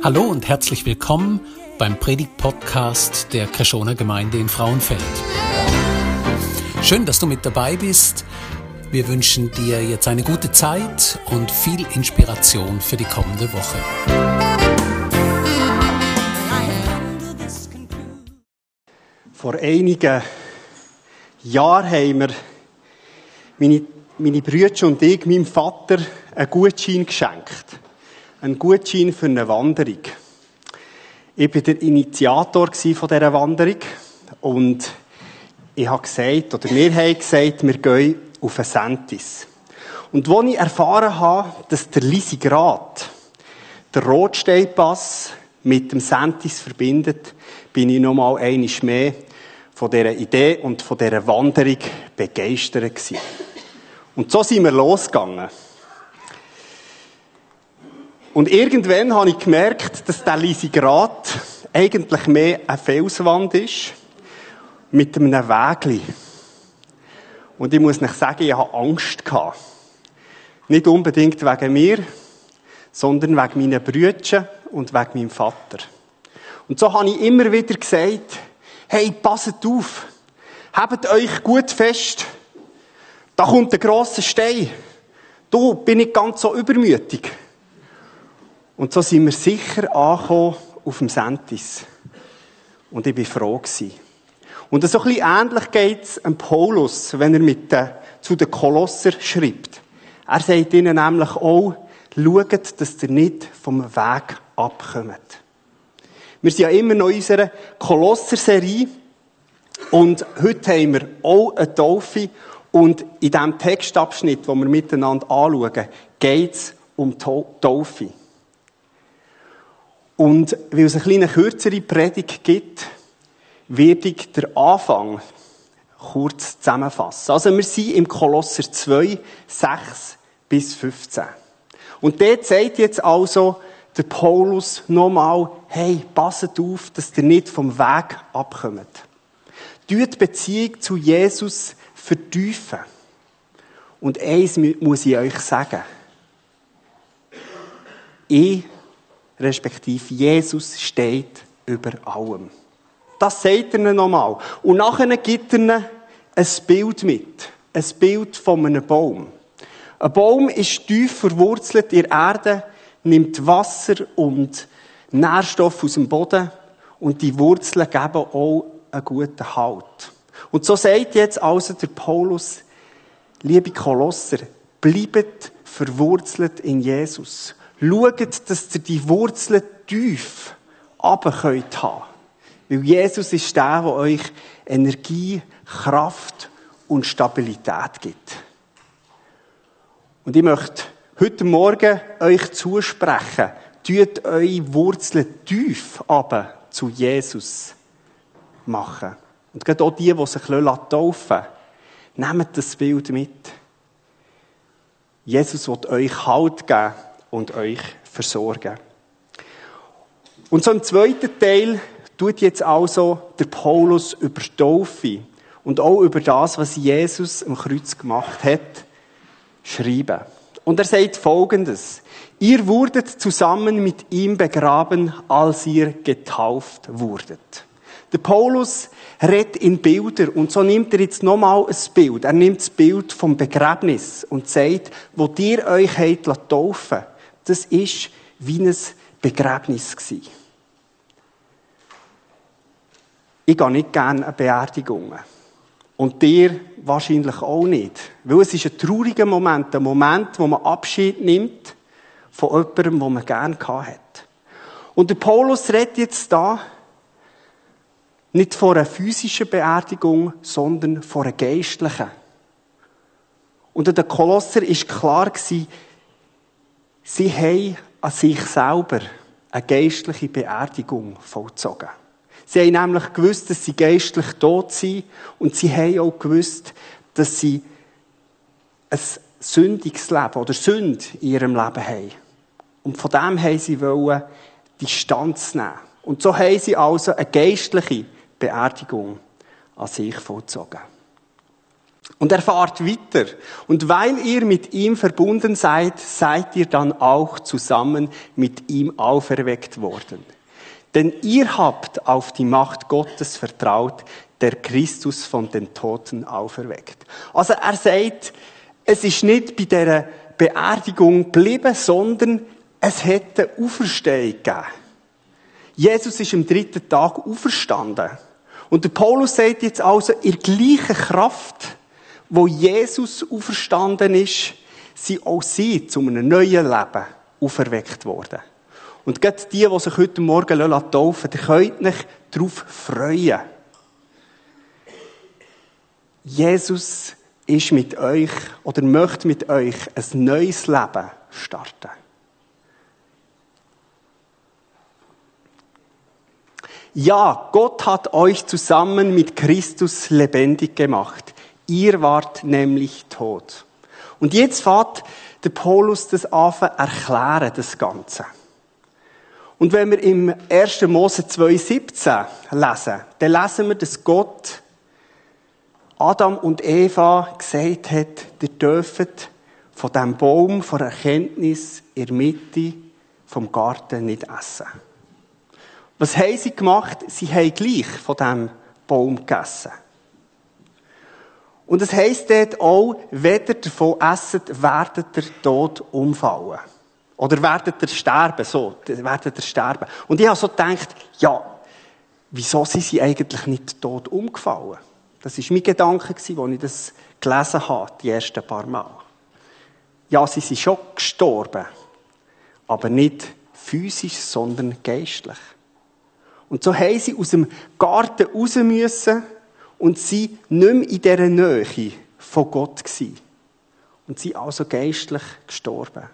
Hallo und herzlich willkommen beim Predigt-Podcast der Kreschoner Gemeinde in Frauenfeld. Schön, dass du mit dabei bist. Wir wünschen dir jetzt eine gute Zeit und viel Inspiration für die kommende Woche. Vor einigen Jahren haben wir meine, meine Brüder und ich meinem Vater einen Gutschein geschenkt ein Gutschein für eine Wanderung. Ich war der Initiator von dieser Wanderung und ich habe gesagt, oder wir haben gesagt, wir gehen auf ein Sentis. Und als ich erfahren habe, dass der Lysigrad der Rotsteinpass mit dem Sentis verbindet, bin ich nochmal einiges mehr von dieser Idee und von dieser Wanderung begeistert gewesen. Und so sind wir losgegangen. Und irgendwann habe ich gemerkt, dass der Lisi Grat eigentlich mehr eine Felswand ist, mit einem Wägli. Und ich muss nicht sagen, ich hatte Angst. Gehabt. Nicht unbedingt wegen mir, sondern wegen meinen Brüdern und wegen meinem Vater. Und so habe ich immer wieder gesagt, hey, passet auf, habt euch gut fest, da kommt der grosse Stein. Du, bin ich ganz so übermütig. Und so sind wir sicher angekommen auf dem Sentis. Und ich war froh gewesen. Und so ein bisschen ähnlich geht es Paulus, wenn er mit den, zu den Kolosser schreibt. Er sagt ihnen nämlich auch, schaut, dass ihr nicht vom Weg abkommt. Wir sind ja immer noch in unserer Kolosser-Serie. Und heute haben wir auch eine Taufe. Und in diesem Textabschnitt, den wir miteinander anschauen, geht es um Taufe. Und weil es eine kleine kürzere Predigt gibt, werde ich den Anfang kurz zusammenfassen. Also wir sind im Kolosser 2, 6 bis 15. Und dort sagt jetzt also der Paulus nochmal, hey, passet auf, dass ihr nicht vom Weg abkommt. Tut die Beziehung zu Jesus vertiefen. Und eins muss ich euch sagen. Ich respektive Jesus steht über allem. Das sagt er nochmal. Und nachher gibt er ein Bild mit. Ein Bild von einem Baum. Ein Baum ist tief verwurzelt in der Erde, nimmt Wasser und Nährstoffe aus dem Boden und die Wurzeln geben auch einen guten Halt. Und so sagt jetzt also der Paulus, liebe Kolosser, bleibt verwurzelt in Jesus. Schaut, dass ihr die Wurzeln tief runter könnt haben. Weil Jesus ist der, der euch Energie, Kraft und Stabilität gibt. Und ich möchte heute Morgen euch zusprechen, tut eure Wurzeln tief runter zu Jesus machen. Und gerade auch die, die sich taufen nehmt das Bild mit. Jesus wird euch Halt geben und euch versorgen. Und so im zweiten Teil tut jetzt also der Paulus über die Taufe und auch über das, was Jesus am Kreuz gemacht hat, schreiben. Und er sagt Folgendes. Ihr wurdet zusammen mit ihm begraben, als ihr getauft wurdet. Der Paulus redet in Bilder und so nimmt er jetzt nochmal ein Bild. Er nimmt das Bild vom Begräbnis und sagt, wo ihr euch habt taufen das ist wie ein Begräbnis gewesen. Ich gehe nicht gerne an Beerdigungen. Und dir wahrscheinlich auch nicht. Weil es ist ein trauriger Moment, ein Moment, wo man Abschied nimmt von jemandem, den man gerne hat. Und der Paulus redet jetzt da nicht von einer physischen Beerdigung, sondern von einer geistlichen. Und der Kolosser ist klar gewesen, Sie haben an sich selber eine geistliche Beerdigung vollzogen. Sie haben nämlich gewusst, dass sie geistlich tot sind und sie haben auch gewusst, dass sie ein sündiges Leben oder Sünd in ihrem Leben haben. Und von dem haben sie wollen Distanz nehmen. Und so haben sie also eine geistliche Beerdigung an sich vollzogen. Und er fahrt weiter. Und weil ihr mit ihm verbunden seid, seid ihr dann auch zusammen mit ihm auferweckt worden. Denn ihr habt auf die Macht Gottes vertraut, der Christus von den Toten auferweckt. Also er sagt, es ist nicht bei dieser Beerdigung geblieben, sondern es hätte Auferstehung gegeben. Jesus ist am dritten Tag auferstanden. Und der Paulus sagt jetzt also, in gleicher Kraft, wo Jesus auferstanden ist, sind auch sie zu einem neuen Leben auferweckt worden. Und gerade die, die sich heute Morgen taufen die könnt euch darauf freuen. Jesus ist mit euch oder möchte mit euch ein neues Leben starten. Ja, Gott hat euch zusammen mit Christus lebendig gemacht. Ihr wart nämlich tot. Und jetzt fährt der Paulus das an erklären, das Ganze. Und wenn wir im 1. Mose 2,17 lesen, dann lesen wir, dass Gott Adam und Eva gesagt hat, ihr dürft von dem Baum von Erkenntnis in der Mitte vom Garten nicht essen. Was haben sie gemacht? Sie haben gleich von dem Baum gegessen. Und es heisst dort auch, ihr davon esset, werdet ihr tot umfallen. Oder werdet ihr sterben, so, werdet ihr sterben. Und ich habe so gedacht, ja, wieso sind sie eigentlich nicht tot umgefallen? Das war mein Gedanke, als ich das gelesen habe, die ersten paar Mal. Ja, sie sind schon gestorben. Aber nicht physisch, sondern geistlich. Und so haben sie aus dem Garten raus müssen und sie nicht mehr in dieser Nähe von Gott gewesen. Und sie also geistlich gestorben.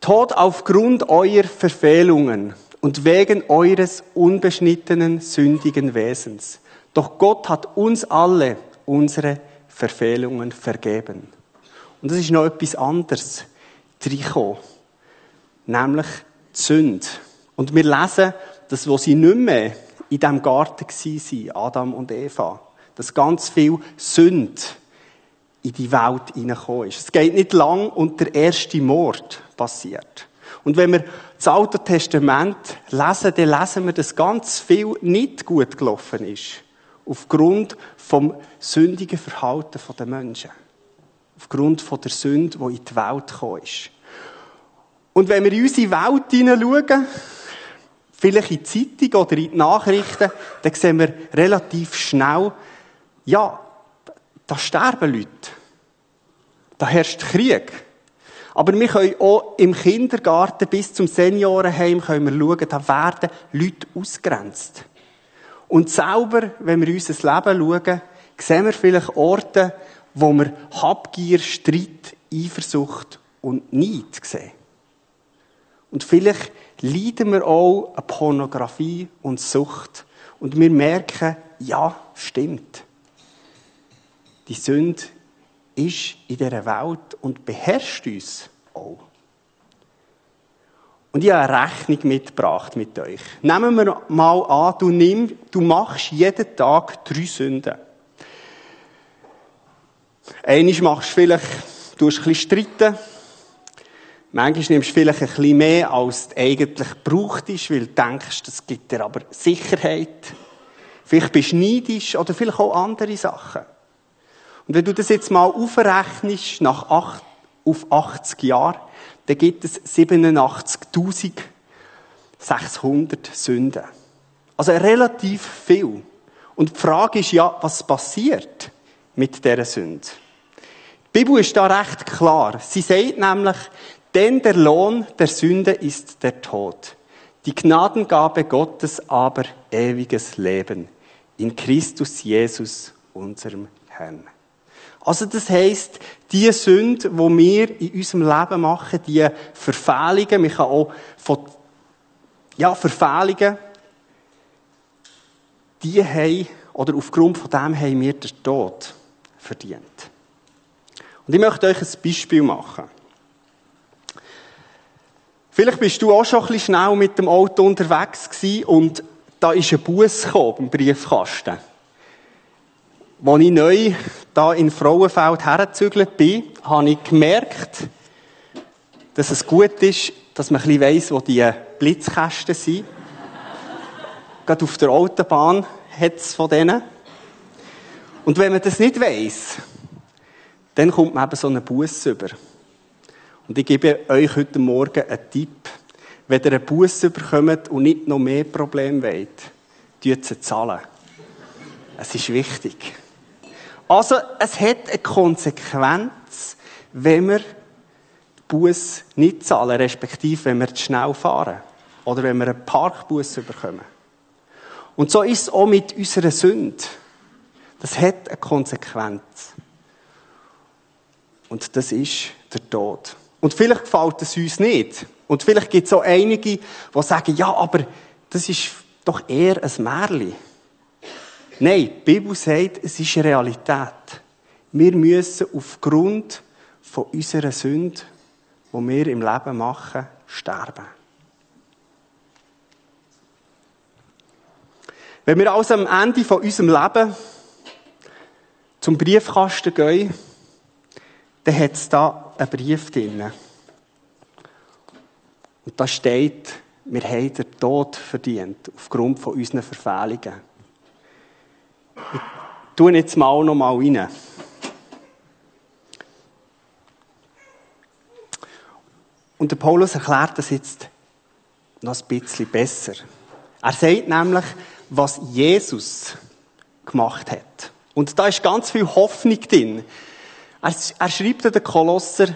Tod aufgrund eurer Verfehlungen und wegen eures unbeschnittenen, sündigen Wesens. Doch Gott hat uns alle unsere Verfehlungen vergeben. Und das ist noch etwas anderes, Tricho, nämlich die Sünde. Und wir lesen, dass wo sie nicht mehr in diesem Garten waren, Adam und Eva, dass ganz viel Sünde in die Welt hineingekommen ist. Es geht nicht lang und der erste Mord passiert. Und wenn wir das Alte Testament lesen, dann lesen wir, dass ganz viel nicht gut gelaufen ist. Aufgrund vom sündigen Verhalten der Menschen. Aufgrund der Sünde, die in die Welt gekommen ist. Und wenn wir in unsere Welt hineinschauen, vielleicht in die Zeitung oder in die Nachrichten, dann sehen wir relativ schnell, ja, da sterben Leute. Da herrscht Krieg. Aber wir können auch im Kindergarten bis zum Seniorenheim können wir schauen, da werden Leute ausgrenzt. Und selber, wenn wir unser Leben schauen, sehen wir vielleicht Orte, wo wir Habgier, Streit, Eifersucht und Neid sehen. Und vielleicht leiden wir auch an Pornografie und Sucht. Und wir merken, ja, stimmt. Die Sünde ist in dieser Welt und beherrscht uns auch. Und ich habe eine Rechnung mitgebracht mit euch. Nehmen wir mal an, du, nimm, du machst jeden Tag drei Sünden. Eines machst du vielleicht, du hast ein bisschen streiten. Manchmal nimmst du vielleicht ein bisschen mehr, als du eigentlich braucht weil du denkst, das gibt dir aber Sicherheit. Vielleicht bist du neidisch oder vielleicht auch andere Sachen. Und wenn du das jetzt mal aufrechnest nach acht, auf 80 Jahre, dann gibt es 87.600 Sünden. Also relativ viel. Und die Frage ist ja, was passiert mit dieser Sünde? Die Bibel ist da recht klar. Sie sagt nämlich, denn der Lohn der Sünde ist der Tod. Die Gnadengabe Gottes aber ewiges Leben. In Christus Jesus, unserem Herrn. Also das heisst, die Sünde, die wir in unserem Leben machen, die Verfehlungen, wir kann auch von, ja, Verfehlungen, die haben, oder aufgrund von dem haben wir den Tod verdient. Und ich möchte euch ein Beispiel machen. Vielleicht bist du auch schon ein bisschen schnell mit dem Auto unterwegs gewesen und da ist ein Bus beim Briefkasten. Als ich neu da in Frauenfeld hergezügelt bin, habe ich gemerkt, dass es gut ist, dass man ein bisschen weiss, wo die Blitzkästen sind. Gerade auf der Autobahn hat es von denen. Und wenn man das nicht weiss, dann kommt man eben so einen Bus über. Und ich gebe euch heute Morgen einen Tipp. Wenn ihr einen Bus bekommt und nicht noch mehr Probleme wollt, tut sie zahlen. Es ist wichtig. Also, es hat eine Konsequenz, wenn wir den Bus nicht zahlen, respektive wenn wir zu schnell fahren. Oder wenn wir einen Parkbus bekommen. Und so ist es auch mit unserer Sünde. Das hat eine Konsequenz. Und das ist der Tod. Und vielleicht gefällt es uns nicht. Und vielleicht gibt es auch einige, die sagen, ja, aber das ist doch eher ein Märchen. Nein, die Bibel sagt, es ist eine Realität. Wir müssen aufgrund von unserer Sünde, die wir im Leben machen, sterben. Wenn wir also am Ende von unserem Leben zum Briefkasten gehen, dann hat es da einen Brief drin. Und da steht, wir haben den Tod verdient, aufgrund von unseren Verfehlungen. Ich tue jetzt mal noch mal rein. Und der Paulus erklärt das jetzt noch ein bisschen besser. Er sagt nämlich, was Jesus gemacht hat. Und da ist ganz viel Hoffnung drin. Er, er schreibt den Kolosser,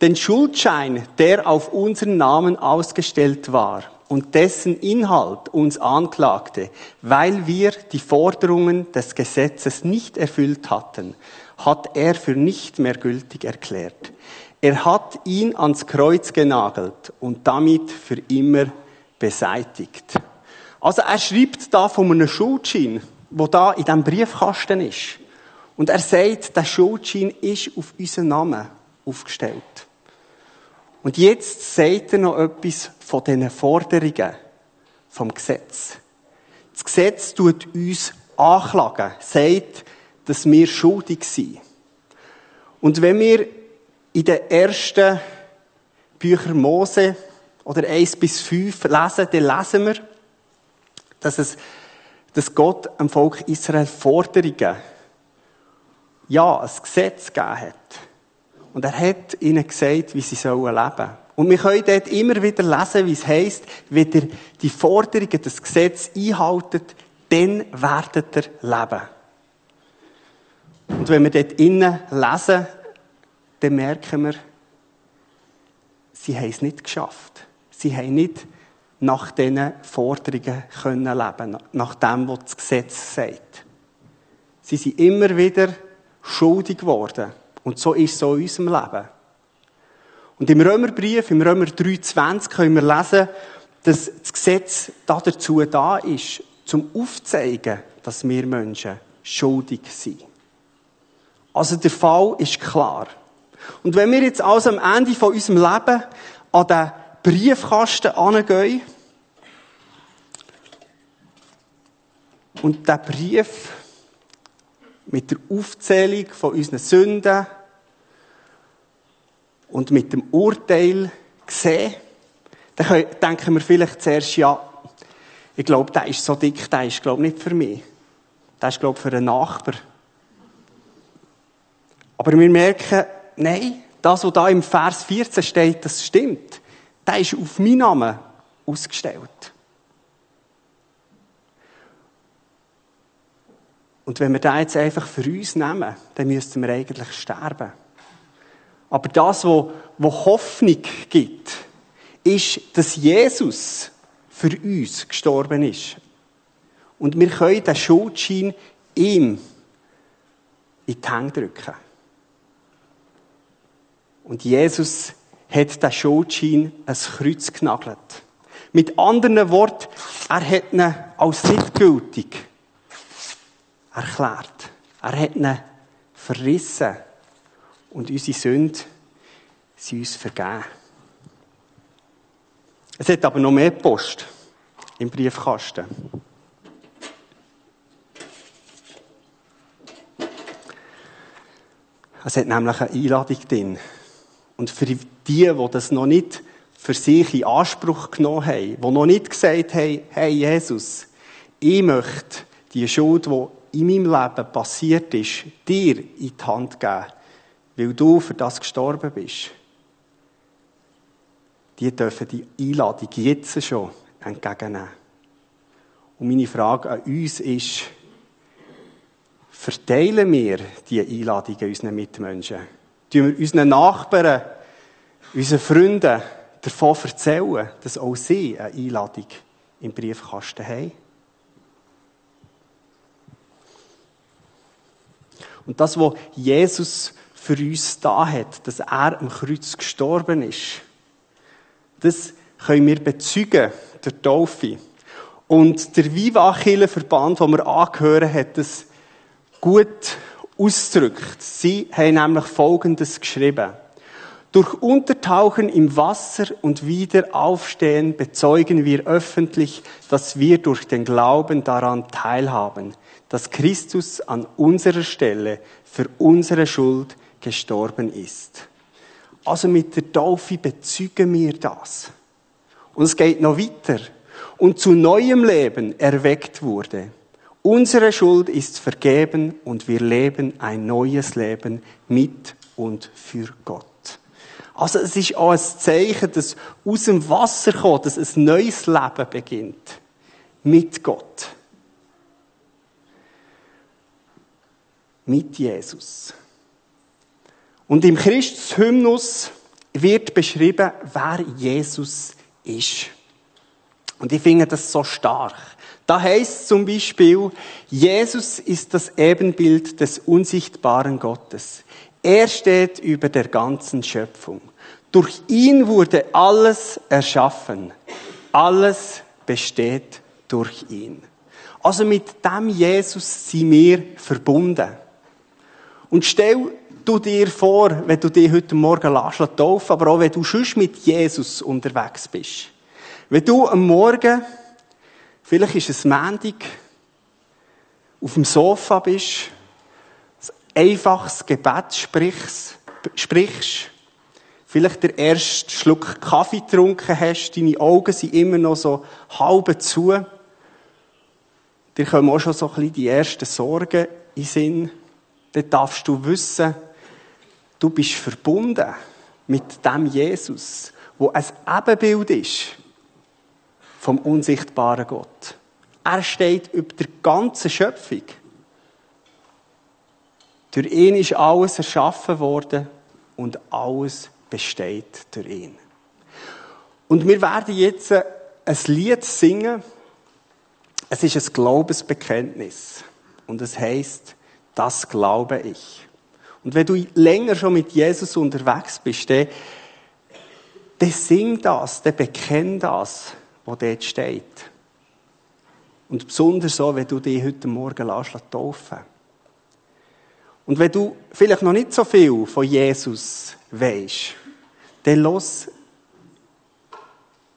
den Schuldschein, der auf unseren Namen ausgestellt war und dessen Inhalt uns anklagte, weil wir die Forderungen des Gesetzes nicht erfüllt hatten, hat er für nicht mehr gültig erklärt. Er hat ihn ans Kreuz genagelt und damit für immer beseitigt. Also er schreibt da von einem Schuldschein, wo da in diesem Briefkasten ist. Und er sagt, der Schuldschein ist auf unseren Namen aufgestellt. Und jetzt sagt er noch etwas von diesen Forderungen vom Gesetz. Das Gesetz tut uns anklagen, sagt, dass wir schuldig sind. Und wenn wir in den ersten Büchern Mose oder 1 bis 5 lesen, dann lesen wir, dass, es, dass Gott am Volk Israel Forderungen, ja, ein Gesetz gegeben hat. Und er hat ihnen gesagt, wie sie sollen leben. Und wir können dort immer wieder lesen, wie es heisst, wenn ihr die Forderungen des Gesetzes einhaltet, dann werdet ihr leben. Und wenn wir dort innen lesen, dann merken wir, sie haben es nicht geschafft. Sie haben nicht nach diesen Forderungen können leben, nach dem, was das Gesetz sagt. Sie sind immer wieder schuldig geworden. Und so ist es auch in unserem Leben. Und im Römerbrief, im Römer 3,20 können wir lesen, dass das Gesetz dazu da ist, zum aufzeigen, dass wir Menschen schuldig sind. Also der Fall ist klar. Und wenn wir jetzt also am Ende von unserem Leben an den Briefkasten angehen und der Brief mit der Aufzählung von unseren Sünden und mit dem Urteil sehen, dann denken wir vielleicht zuerst, ja, ich glaube, der ist so dick, der ist, glaube ich, nicht für mich. Der ist, glaube ich, für einen Nachbar. Aber wir merken, nein, das, was da im Vers 14 steht, das stimmt. Der ist auf meinen Namen ausgestellt. Und wenn wir das jetzt einfach für uns nehmen, dann müssten wir eigentlich sterben. Aber das, was Hoffnung gibt, ist, dass Jesus für uns gestorben ist. Und wir können den Schuldschein ihm in die Hände drücken. Und Jesus hat den Schuldschein ans Kreuz genagelt. Mit anderen Worten, er hat ihn als nicht gültig erklärt. Er hat ihn verrissen. Und unsere Sünden sind uns vergeben. Es hat aber noch mehr Post im Briefkasten. Es hat nämlich eine Einladung drin. Und für die, die das noch nicht für sich in Anspruch genommen haben, die noch nicht gesagt haben, hey Jesus, ich möchte die Schuld, die in meinem Leben passiert ist, dir in die Hand geben, weil du für das gestorben bist. Die dürfen die Einladung jetzt schon entgegennehmen. Und meine Frage an uns ist, verteilen wir diese Einladung an unseren Mitmenschen? Tun wir unseren Nachbarn, unseren Freunden davon erzählen, dass auch sie eine Einladung im Briefkasten haben? Und das, was Jesus für uns da hat, dass er am Kreuz gestorben ist, das können wir bezeugen der Taufe. Und der Viva Verband, wo wir angehören, hat das gut ausdrückt. Sie haben nämlich Folgendes geschrieben. Durch Untertauchen im Wasser und Wiederaufstehen bezeugen wir öffentlich, dass wir durch den Glauben daran teilhaben, dass Christus an unserer Stelle für unsere Schuld gestorben ist. Also mit der Taufe bezeugen wir das. Und es geht noch weiter. Und zu neuem Leben erweckt wurde. Unsere Schuld ist vergeben und wir leben ein neues Leben mit und für Gott. Also es ist auch ein Zeichen, dass aus dem Wasser kommt, dass ein neues Leben beginnt. Mit Gott. Mit Jesus. Und im Christus-Hymnus wird beschrieben, wer Jesus ist. Und ich finde das so stark. Da heißt zum Beispiel, Jesus ist das Ebenbild des unsichtbaren Gottes. Er steht über der ganzen Schöpfung. Durch ihn wurde alles erschaffen. Alles besteht durch ihn. Also mit dem Jesus sind wir verbunden. Und stell du dir vor, wenn du dich heute Morgen lässt, aber auch wenn du schon mit Jesus unterwegs bist. Wenn du am Morgen Vielleicht ist es Mendig, auf dem Sofa bist, ein einfaches Gebet sprichst, sprichst, vielleicht der erste Schluck Kaffee getrunken hast, deine Augen sind immer noch so halb zu. Dir kommen auch schon so ein bisschen die ersten Sorgen in den Sinn. Dann darfst du wissen, du bist verbunden mit dem Jesus, wo ein Ebenbild ist vom unsichtbaren Gott. Er steht über der ganzen Schöpfung. Durch ihn ist alles erschaffen worden und alles besteht durch ihn. Und wir werden jetzt ein Lied singen. Es ist ein Glaubensbekenntnis. Und es heißt, das glaube ich. Und wenn du länger schon mit Jesus unterwegs bist, dann, dann sing das, dann bekenn das wo dort steht. Und besonders so, wenn du dich heute Morgen lässt, taufen Und wenn du vielleicht noch nicht so viel von Jesus weisst, dann lass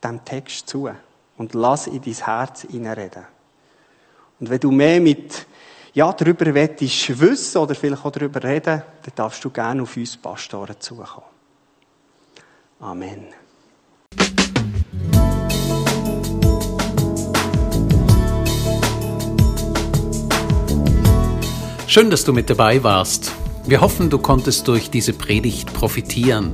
dem Text zu und lass in dein Herz hineinreden. Und wenn du mehr mit, ja, darüber willst wissen oder vielleicht auch darüber reden, dann darfst du gerne auf uns Pastoren zukommen. Amen. Schön, dass du mit dabei warst. Wir hoffen, du konntest durch diese Predigt profitieren.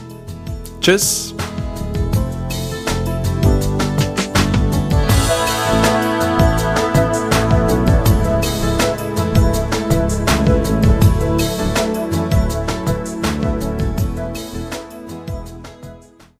Tschüss!